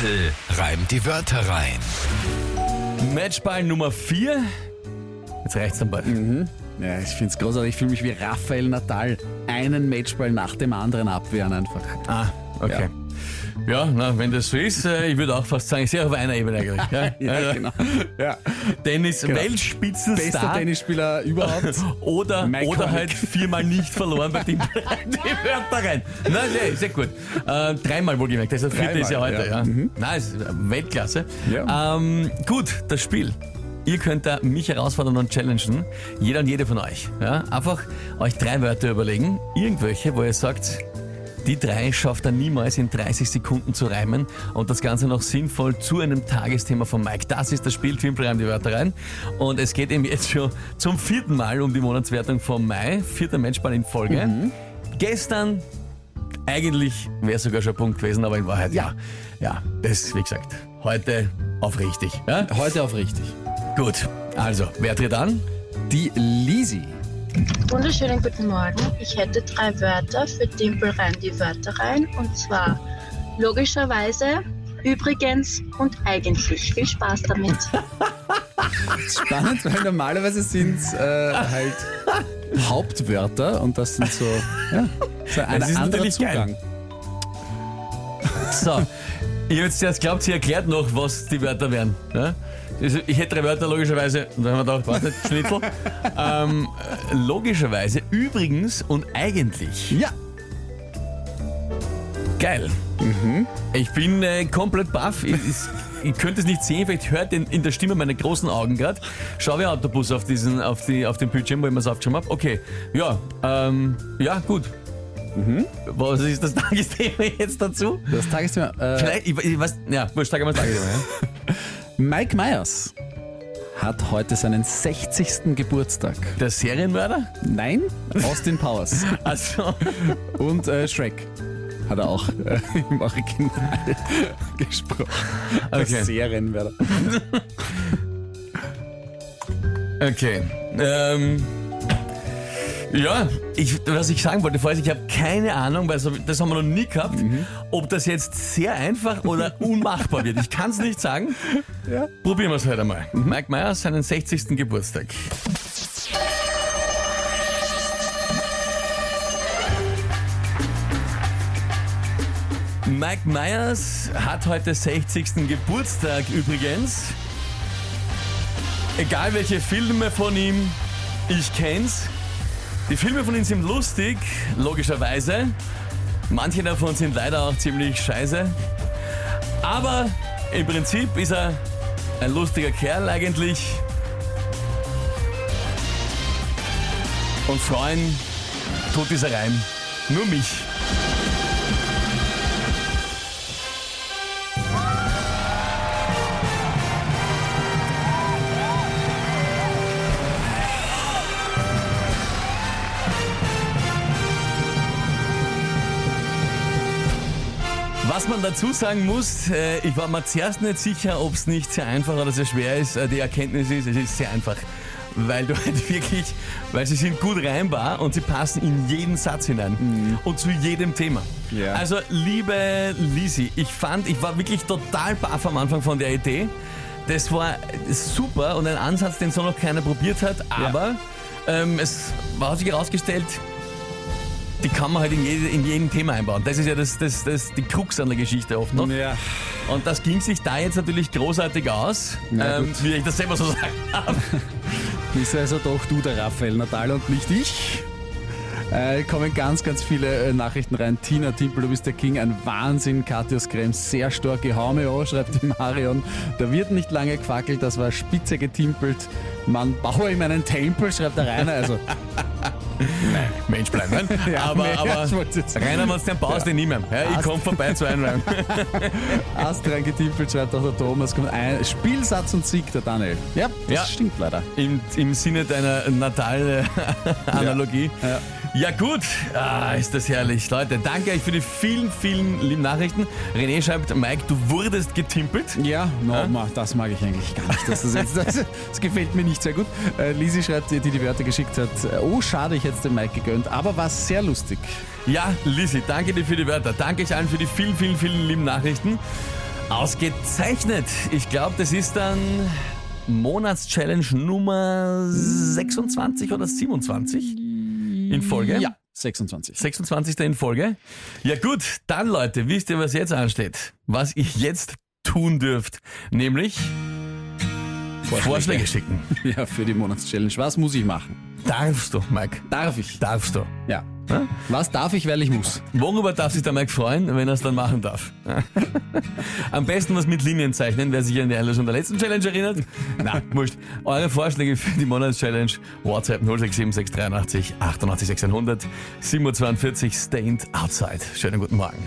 Tempel reimt die Wörter rein. Matchball Nummer 4. Jetzt reicht's dann bald. Ja, ich finde es großartig. Ich fühle mich wie Rafael Nadal. Einen Matchball nach dem anderen abwehren einfach. Ah, okay. Ja, na, wenn das so ist, äh, ich würde auch fast sagen, sehr auf einer Ebene eigentlich. Ja, Ja, Also, genau. Ja. Tennis Bester Weltspitzenstar Tennisspieler überhaupt. oder, Mike oder Connick. halt viermal nicht verloren bei dem die Wörter rein. Na, sehr, sehr gut. Äh, dreimal wohlgemerkt, das ist das vierte ist ja heute. Ja. ja. Mhm. Na, ist Weltklasse. Ja. Ähm, gut, das Spiel. Ihr könnt da mich herausfordern und challengen. Jeder und jede von euch. Ja? Einfach euch drei Wörter überlegen. Irgendwelche, wo ihr sagt, die drei schafft er niemals in 30 Sekunden zu reimen und das Ganze noch sinnvoll zu einem Tagesthema von Mike. Das ist das Spiel Twimpel reimt die Wörter rein. Und es geht eben jetzt schon zum vierten Mal um die Monatswertung vom Mai. Vierter Matchball in Folge. Gestern eigentlich wäre es sogar schon ein Punkt gewesen, aber in Wahrheit ja. Ja, das wie gesagt, heute auf richtig. Ja? Heute auf richtig. Gut, also, wer tritt an? Die Lisi. Wunderschönen guten Morgen. Ich hätte drei Wörter für Dimpel rein die Wörter rein. Und zwar logischerweise, übrigens und eigentlich. Viel Spaß damit. Spannend, weil normalerweise sind es äh, halt Hauptwörter und das sind so, ja, so ein Das ist anderer natürlich geil. Zugang. So, ich habe jetzt glaubt, sie erklärt noch, was die Wörter wären. Ja? Ich hätte drei Wörter logischerweise, und dann haben wir gedacht, warte nicht, Schnitzel. ähm, äh, logischerweise, übrigens und eigentlich. Ja, Geil. Ich bin äh, komplett baff. Ich, ich, könnte es nicht sehen, vielleicht hört in, in der Stimme meine großen Augen gerade. Schau wie ein Autobus auf, diesen, auf, die, auf den Bildschirm, wo ich mir es aufgeschrieben habe. Okay, ja, ähm, ja, gut. Was ist das Tagesthema jetzt dazu? das Tagesthema. Äh, Vielleicht, ich, ich weiß, ja, wurscht, sag mal das Tagesthema. Ja? Mike Myers hat heute seinen 60. Geburtstag. Der Serienmörder? Nein, Austin Powers. Also, Und äh, Shrek hat er auch äh, im Original gesprochen. Der Okay. Serienmörder. okay. Ähm, ja, ich, was ich sagen wollte vorher, ich habe keine Ahnung, weil das haben wir noch nie gehabt, ob das jetzt sehr einfach oder unmachbar wird. Ich kann es nicht sagen. Ja. Probieren wir es heute einmal. Mike Myers, seinen 60. Geburtstag. Mike Myers hat heute 60. Geburtstag übrigens. Egal welche Filme von ihm, ich kenn's. Die Filme von ihm sind lustig, logischerweise. Manche davon sind leider auch ziemlich scheiße. Aber im Prinzip ist er ein lustiger Kerl eigentlich. Und freuen tut dieser Reim nur mich. Was man dazu sagen muss, äh, ich war mir zuerst nicht sicher, ob es nicht sehr einfach oder sehr schwer ist. Äh, die Erkenntnis ist, es ist sehr einfach. Weil du halt wirklich, weil sie sind gut reimbar und sie passen in jeden Satz hinein. Und zu jedem Thema. Ja. Also, liebe Lisi, ich fand, ich war wirklich total baff am Anfang von der Idee. Das war super und ein Ansatz, den so noch keiner probiert hat, aber ähm, es war sich herausgestellt, die kann man halt in, jede, in jedem Thema einbauen. Das ist ja das, das, das, die Krux an der Geschichte oft noch. Ja. Und das ging sich da jetzt natürlich großartig aus, Na ähm, wie ich das selber so sagen darf. Bist also doch du der Raphael Nadal und nicht ich. Äh, kommen ganz, ganz viele äh, Nachrichten rein. Tina Timpel, du bist der King, ein Wahnsinn. Katja Skrem, sehr starke Hau mir an, schreibt die Marion. Da wird nicht lange gefackelt, das war spitze getimpelt. Man baue ihm einen Tempel, schreibt der Rainer. Also, Mensch bleiben. Ja, aber mehr, aber. Rainer, wenn du den baust, den nimm. Ja, ich komme vorbei zu einräumen. Astran getimpelt, schreibt auch der Thomas. Kommt ein Spielsatz und Sieg, der Daniel. Ja, das Ja. stimmt leider. Im, Im Sinne deiner Natal-Analogie. Ja. Ja gut, ah, ist das herrlich. Leute, danke euch für die vielen, vielen lieben Nachrichten. René schreibt, Mike, du wurdest getimpelt. Ja, no, ma, das mag ich eigentlich gar nicht. dass Das, jetzt, das, das gefällt mir nicht sehr gut. Äh, Lisi schreibt, die die Wörter geschickt hat, äh, oh schade, ich hätte es dem Mike gegönnt, aber war sehr lustig. Ja, Lisi, danke dir für die Wörter. Danke euch allen für die vielen, vielen, vielen lieben Nachrichten. Ausgezeichnet. Ich glaube, das ist dann Monatschallenge Nummer 26 oder 27 in Folge. Ja, 26. 26. in Folge. Ja gut, dann Leute, wisst ihr, was jetzt ansteht? Was ihr jetzt tun dürft, nämlich Vorschläge schicken. Ja, für die Monatschallenge. Was muss ich machen? Darfst du, Mike. Darf ich? Darfst du. Ja. Ja? Was darf ich, weil ich muss? Worüber darf sich der Mike freuen, wenn er es dann machen darf? Am besten was mit Linien zeichnen, wer sich an die Einlösung der letzten Challenge erinnert. Na, wurscht. Eure Vorschläge für die Monatschallenge. WhatsApp 0676 88 600 742 Stained Outside. Schönen guten Morgen.